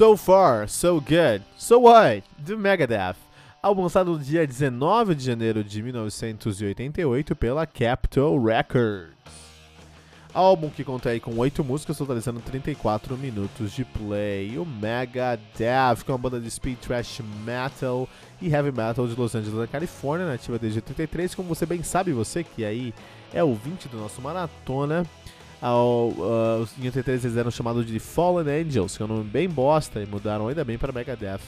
So Far, So Good, So What, do Megadeth. Álbum lançado no dia 19 de janeiro de 1988 pela Capitol Records. Álbum que conta aí com 8 músicas, totalizando 34 minutos de play. O Megadeth, que é uma banda de speed thrash metal e heavy metal de Los Angeles, na Califórnia, nativa desde 83. Como você bem sabe, você que aí é ouvinte do nosso maratona, ao, uh, em 83 eles eram chamados de Fallen Angels, que é um nome bem bosta, e mudaram ainda bem para Megadeth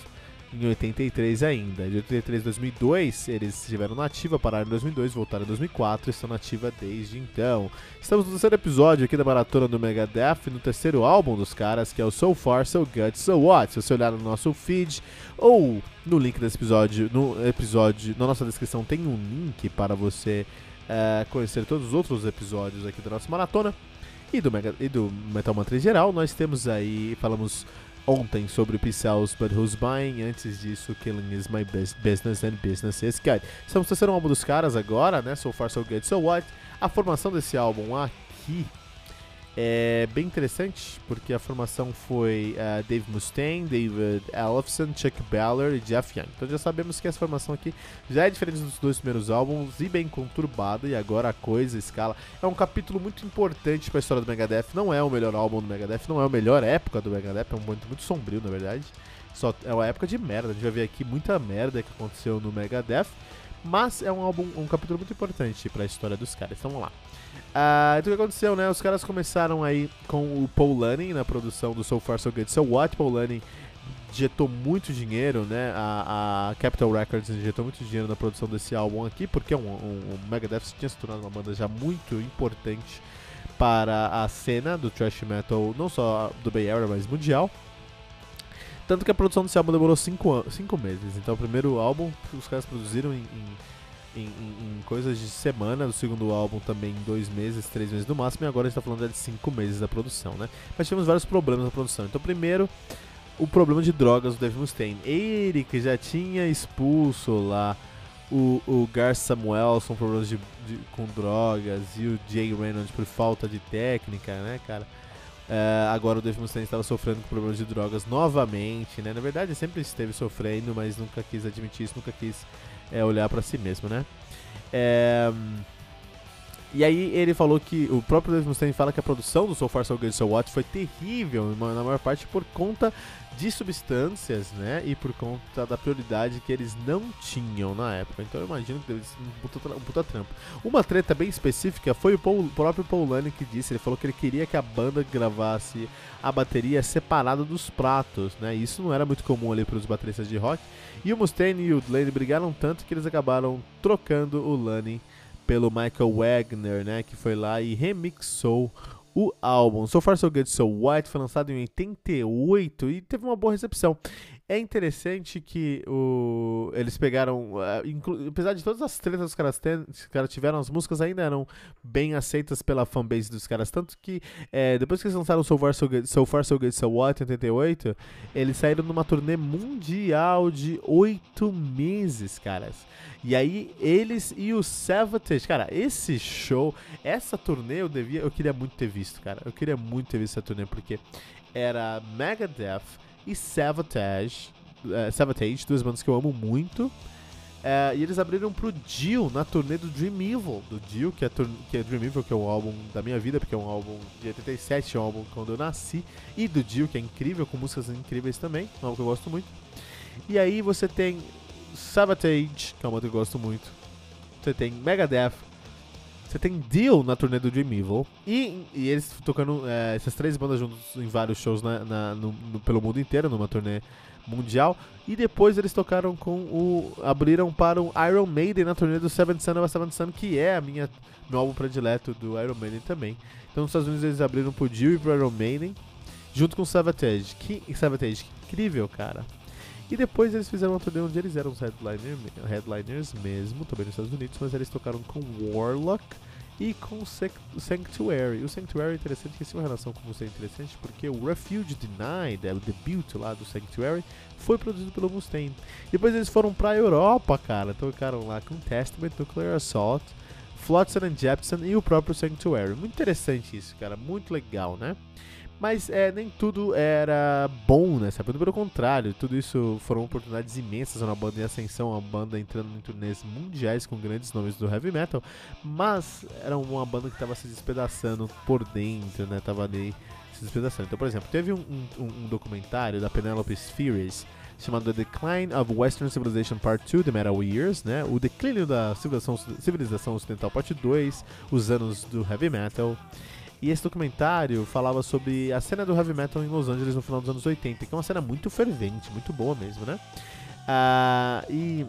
em 83 ainda. De 83 a 2002 eles estiveram na ativa, pararam em 2002, voltaram em 2004 e estão na ativa desde então. Estamos no terceiro episódio aqui da maratona do Megadeth, no terceiro álbum dos caras, que é o So Far, So Good, So What. Se você olhar no nosso feed ou no link desse episódio, no episódio, na nossa descrição tem um link para você uh, conhecer todos os outros episódios aqui da nossa maratona e do, Mega, e do Metal Mantra em geral. Nós temos aí, falamos ontem sobre Pixels But Who's Buying, antes disso Killing Is My Business and Business Is Good. Estamos terceiro álbum dos caras agora, né? So Far So Good So What. A formação desse álbum aqui é bem interessante, porque a formação foi uh, Dave Mustaine, David Ellefson, Chuck Ballard e Jeff Young. Então já sabemos que essa formação aqui já é diferente dos dois primeiros álbuns e bem conturbada, e agora a coisa, a escala. É um capítulo muito importante para a história do Megadeth. Não é o melhor álbum do Megadeth, não é a melhor época do Megadeth, é um momento muito sombrio, na verdade. Só é uma época de merda, a gente vai ver aqui muita merda que aconteceu no Megadeth. Mas é um álbum, um capítulo muito importante para a história dos caras. Então vamos lá. Uh, então o que aconteceu, né? Os caras começaram aí com o Paul Lanning na produção do So Far So Good So What. Paul Lanning injetou muito dinheiro, né? A, a Capital Records injetou muito dinheiro na produção desse álbum aqui, porque um, um, um Megadeth tinha se tornado uma banda já muito importante para a cena do thrash metal, não só do Bay Area, mas mundial. Tanto que a produção desse álbum demorou 5 cinco meses. Então, o primeiro álbum os caras produziram em, em em, em, em, coisas de semana, o segundo álbum também em dois meses, três meses no máximo, e agora a gente tá falando de cinco meses da produção, né? Mas tivemos vários problemas na produção. Então, primeiro, o problema de drogas do Dave Mustaine. Ele que já tinha expulso lá o, o Gar Samuelson por problemas de, de, com drogas e o Jay Reynolds por falta de técnica, né, cara? Uh, agora o Dave Mustaine estava sofrendo com problemas de drogas novamente, né? Na verdade, sempre esteve sofrendo, mas nunca quis admitir isso, nunca quis é olhar para si mesmo, né? É... E aí ele falou que o próprio Dave Mustaine fala que a produção do So Far So Good So What foi terrível, na maior parte por conta de substâncias, né? E por conta da prioridade que eles não tinham na época. Então eu imagino que deve ser um puta, um puta trampo. Uma treta bem específica foi o, Paul, próprio Paul Lane que disse, ele falou que ele queria que a banda gravasse a bateria separada dos pratos, né? Isso não era muito comum ali para os bateristas de rock. E o Mustaine e o Lane brigaram tanto que eles acabaram trocando o Lane pelo Michael Wagner, né, que foi lá e remixou o álbum. So Far So Good So White foi lançado em 88 e teve uma boa recepção. É interessante que o, eles pegaram, uh, apesar de todas as tretas que os caras, ten, os caras tiveram, as músicas ainda eram bem aceitas pela fanbase dos caras. Tanto que é, depois que eles lançaram So Far So Good So, Far, so, Good, so What em 88, eles saíram numa turnê mundial de oito meses, caras. E aí eles e o Savatage, cara, esse show, essa turnê eu devia, eu queria muito ter visto, cara. Eu queria muito ter visto essa turnê porque era Megadeth e Savatage, uh, Savatage, duas bandas que eu amo muito. Uh, e eles abriram pro Dio na turnê do Dream Evil, do Dio, que é, que é Dream Evil, que é um álbum da minha vida, porque é um álbum de 87, é um álbum quando eu nasci, e do Dio, que é incrível, com músicas incríveis também, um álbum que eu gosto muito. E aí você tem Savatage, que é uma que eu gosto muito. Você tem Megadeth, Você tem Deal na turnê do Dream Evil. E, e eles tocando é, essas três bandas juntos em vários shows na, na no, no, pelo mundo inteiro, numa turnê mundial. E depois eles tocaram com o. abriram para o Iron Maiden na turnê do Seventh Son of a Seventh Son, que é a minha, meu álbum predileto do Iron Maiden também. Então nos Estados Unidos eles abriram pro Dio e pro Iron Maiden, junto com o Savatage. Que, Savatage, que incrível, cara. E depois eles fizeram uma turnê onde eles eram os headliner, headliners mesmo, também nos Estados Unidos, mas eles tocaram com Warlock e com Sanctuary. O Sanctuary é interessante, que é uma relação com você é interessante, porque o Refuge Denied, é o debut lá do Sanctuary, foi produzido pelo Mustaine. Depois eles foram pra Europa, cara, tocaram lá com Testament, Nuclear Assault, Flotsam and Jepson e o próprio Sanctuary. Muito interessante isso, cara, muito legal, né? Mas é, nem tudo era bom nessa banda, pelo contrário, tudo isso foram oportunidades imensas na banda em ascensão, a banda entrando em turnês mundiais com grandes nomes do heavy metal, mas era uma banda que estava se despedaçando por dentro, né? Tava ali se despedaçando. Então, por exemplo, teve um, um, um documentário da Penelope Spheres chamado The Decline of Western Civilization Part 2, The Metal Years, né? O declínio da civilização, civilização ocidental Parte 2, os anos do heavy metal. E esse documentário falava sobre a cena do heavy metal em Los Angeles no final dos anos 80, que é uma cena muito fervente, muito boa mesmo, né? Ah, e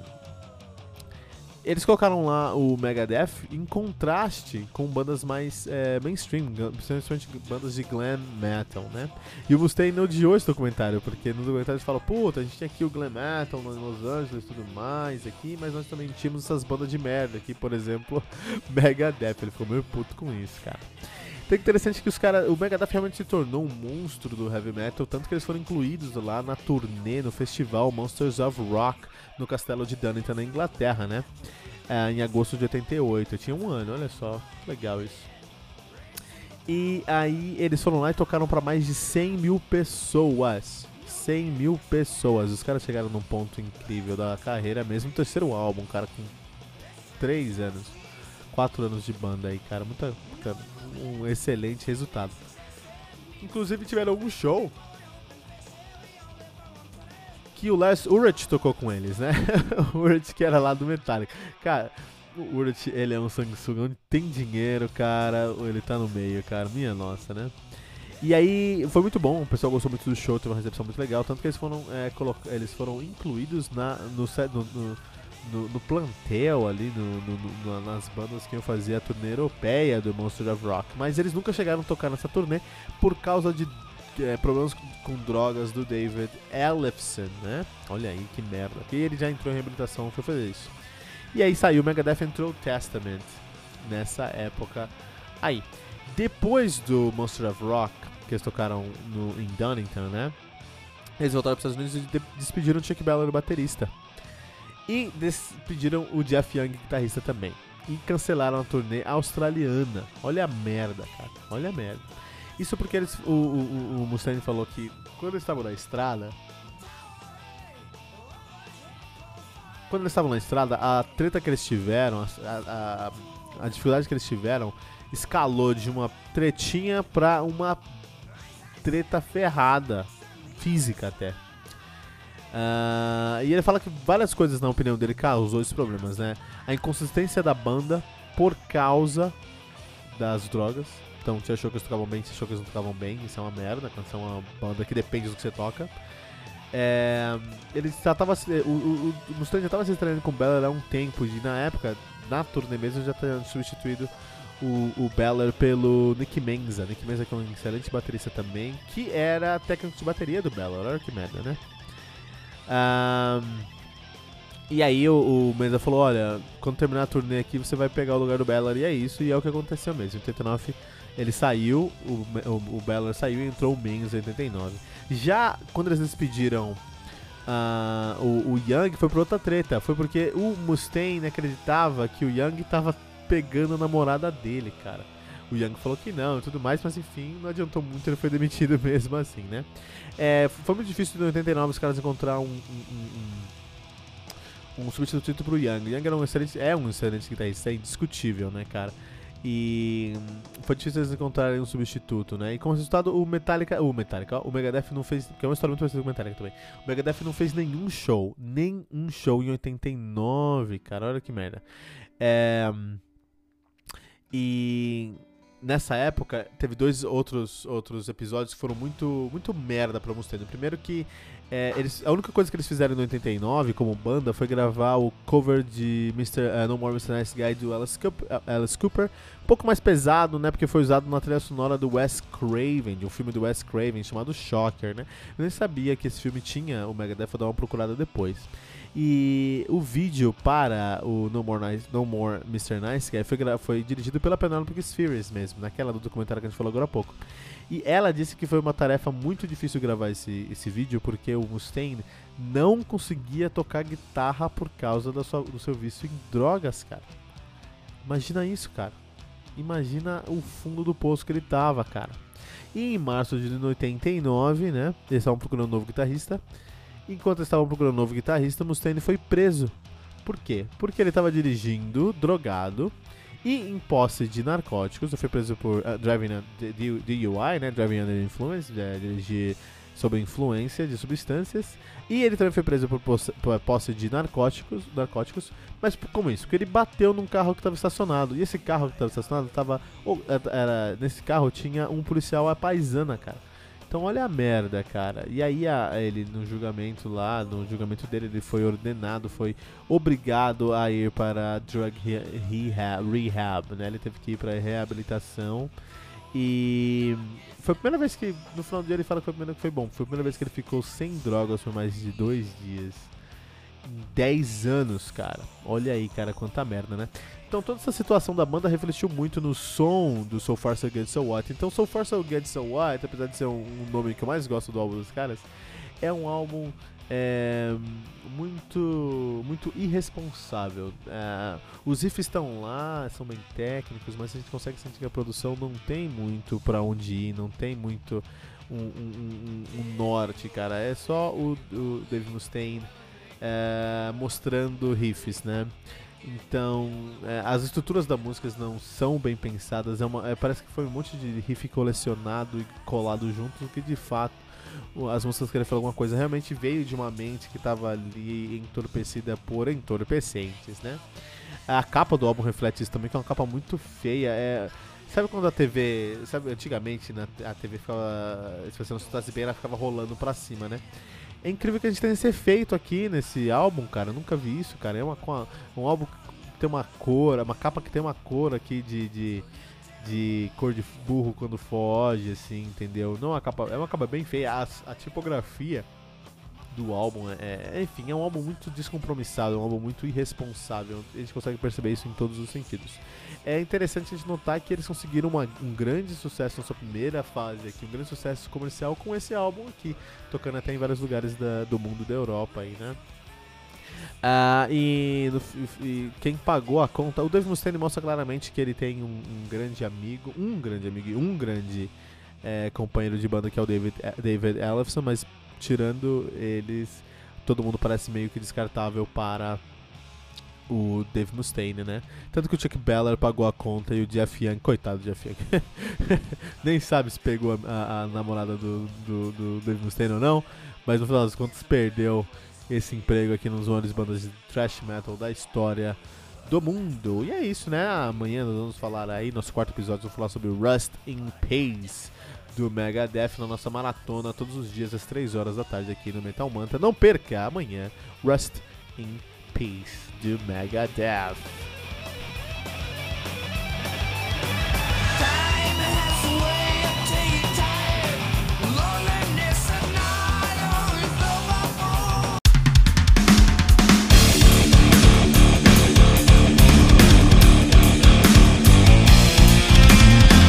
eles colocaram lá o Megadeth em contraste com bandas mais é, mainstream, principalmente bandas de glam metal, né? E o Mustaine odiou esse documentário, porque no documentário eles falam, puta, a gente tinha aqui o glam metal em Los Angeles e tudo mais aqui, mas nós também tínhamos essas bandas de merda aqui, por exemplo, Megadeth. Ele ficou meio puto com isso, cara. É interessante que os caras. O Megadeth realmente se tornou um monstro do heavy metal, tanto que eles foram incluídos lá na turnê, no festival Monsters of Rock, no castelo de Dunnington, na Inglaterra, né? É, em agosto de 88. Eu tinha um ano, olha só, legal isso. E aí eles foram lá e tocaram para mais de 100 mil pessoas. 100 mil pessoas. Os caras chegaram num ponto incrível da carreira, mesmo terceiro álbum, cara, com 3 anos, 4 anos de banda aí, cara. Muita, um excelente resultado. Inclusive tiveram um show que o Lars Ulrich tocou com eles, né? o Ulrich que era lá do Metallica. Cara, o Ulrich, ele é um sanguessuga onde tem dinheiro, cara, ele tá no meio, cara, minha nossa, né? E aí foi muito bom, o pessoal gostou muito do show, teve uma recepção muito legal, tanto que eles foram, é, eles foram incluídos na, no, no, no no, no plantel ali, no, no, nas bandas que eu fazia a turnê europeia do Monster of Rock. Mas eles nunca chegaram a tocar nessa turnê por causa de é, problemas com, com, drogas do David Ellefson, né? Olha aí que merda. E ele já entrou em reabilitação, foi fazer isso. E aí saiu o Megadeth entrou Testament nessa época aí. Depois do Monster of Rock, que eles tocaram no, em Dunnington, né? Eles voltaram para os Estados Unidos e despediram o Chuck Ballard, o baterista. E despediram o Jeff Young, guitarrista também. E cancelaram a turnê australiana. Olha a merda, cara. Olha a merda. Isso porque eles, o, o, o Mustaine falou que quando eles estavam na estrada. Quando eles estavam na estrada, a treta que eles tiveram, a, a, a dificuldade que eles tiveram, escalou de uma tretinha pra uma treta ferrada. Física até. Uh, e ele fala que várias coisas, na opinião dele, causou esses problemas, né? A inconsistência da banda por causa das drogas. Então, você achou que eles tocavam bem, você achou que eles não tocavam bem. Isso é uma merda, quando você é uma banda que depende do que você toca. É, ele já tava, o, o, o Mustang já estava se estranhando com o Beller há um tempo, e na época, na turnê mesmo, já tinha substituído o, o Beller pelo Nick Menza. Nick Menza que é um excelente baterista também, que era técnico de bateria do Beller. Olha que merda, né? Um, e aí o, o Menza falou, olha, quando terminar a turnê aqui você vai pegar o lugar do Bellard e é isso, e é o que aconteceu mesmo. Em 89 ele saiu, o, o, o Bellard saiu e entrou o Menza em 89. Já quando eles despediram uh, o, o Young foi por outra treta, foi porque o Mustaine acreditava que o Young tava pegando a namorada dele, cara. O Young falou que não e tudo mais, mas enfim, não adiantou muito, ele foi demitido mesmo assim, né? É, foi muito difícil em 89 os caras encontrar um, um, um, um substituto pro Young. O Young era um excelente, é um excelente guitarrista, é indiscutível, né, cara? E foi difícil eles encontrarem um substituto, né? E como resultado, o Metallica. O Metallica, o Megadeth não fez. Que é uma história muito parecida com o Metallica também. O Megadeth não fez nenhum show. Nem um show em 89, cara. Olha que merda. É. E nessa época teve dois outros, outros episódios que foram muito, muito merda pra Mustaine. Primeiro que é, eles, a única coisa que eles fizeram em 89 como banda foi gravar o cover de Mr., uh, No More Mr. Nice Guy do Alice Cooper, uh, Alice Cooper, um pouco mais pesado, né, porque foi usado na trilha sonora do Wes Craven, de um filme do Wes Craven chamado Shocker, né. Eu nem sabia que esse filme tinha o Megadeth, vou dar uma procurada depois. E o vídeo para o No More, nice, no More Mr. Nice Guy foi, foi dirigido pela Penelope Spheres mesmo, naquela do documentário que a gente falou agora há pouco. E ela disse que foi uma tarefa muito difícil gravar esse, esse vídeo, porque o Mustaine não conseguia tocar guitarra por causa da sua, do seu vício em drogas, cara. Imagina isso, cara. Imagina o fundo do poço que ele tava, cara. E em março de 89, né? Eles estavam procurando um novo guitarrista. Enquanto estavam procurando um novo guitarrista, Mustaine foi preso. Por quê? Porque ele estava dirigindo drogado e em posse de narcóticos. Ele foi preso por uh, driving DUI, né? Driving under influence, é, dirigir sob influência de substâncias. E ele também foi preso por posse, por posse de narcóticos, narcóticos. Mas como isso? Porque ele bateu num carro que estava estacionado. E esse carro que estava estacionado estava. Era, nesse carro tinha um policial a paisana, cara. Então olha a merda, cara. E aí a, ele no julgamento lá, no julgamento dele, ele foi ordenado, foi obrigado a ir para drug rehab, rehab né? Ele teve que ir para reabilitação. E foi a primeira vez que, no final do dia ele fala que foi a primeira que foi bom. Foi a primeira vez que ele ficou sem drogas por mais de dois dias. 10 anos, cara. Olha aí, cara, quanta merda, né? Então toda essa situação da banda refletiu muito no som do So Far So Good So What. Então So Far So Good So What, apesar de ser um, nome que eu mais gosto do álbum dos caras, é um álbum é, muito muito irresponsável. É, os riffs estão lá, são bem técnicos, mas a gente consegue sentir que a produção não tem muito para onde ir, não tem muito um, um, um, um norte, cara. É só o, o Dave Mustaine é, mostrando riffs, né? Então, é, as estruturas da música não são bem pensadas. É uma, é, parece que foi um monte de riff colecionado e colado junto, que de fato as músicas querem falar alguma coisa realmente veio de uma mente que estava ali entorpecida por entorpecentes, né? A capa do álbum reflete isso também, que é uma capa muito feia. É, sabe quando a TV. Sabe, antigamente na, a TV ficava. Se você não escutasse bem, ela ficava rolando pra cima, né? É incrível que a gente tenha esse efeito aqui nesse álbum, cara. Eu nunca vi isso, cara. É uma, um álbum que tem uma cor, uma capa que tem uma cor aqui de, de, de cor de burro quando foge, assim, entendeu? Não uma capa, é uma capa bem feia. A, a tipografia do álbum. É, é, enfim, é um álbum muito descompromissado, é um álbum muito irresponsável. A gente consegue perceber isso em todos os sentidos. É interessante a gente notar que eles conseguiram uma, um grande sucesso na sua primeira fase aqui, um grande sucesso comercial com esse álbum aqui, tocando até em vários lugares da, do mundo da Europa aí, né? Uh, e, no, e, quem pagou a conta, o Dave Mustaine mostra claramente que ele tem um, um grande amigo, um grande amigo e um grande é, companheiro de banda que é o David, David Ellefson, mas tirando eles, todo mundo parece meio que descartável para o Dave Mustaine, né? Tanto que o Chuck Beller pagou a conta e o Jeff Young, coitado do Jeff Young, nem sabe se pegou a, a, namorada do, do, do, Dave Mustaine ou não, mas no final das contas perdeu esse emprego aqui nos maiores bandas de thrash metal da história do mundo. E é isso, né? Amanhã nós vamos falar aí, nosso quarto episódio, vamos falar sobre Rust in Peace do Megadeth na nossa maratona todos os dias às 3 horas da tarde aqui no Metal Manta. Não perca amanhã Rust in Peace do Megadeth.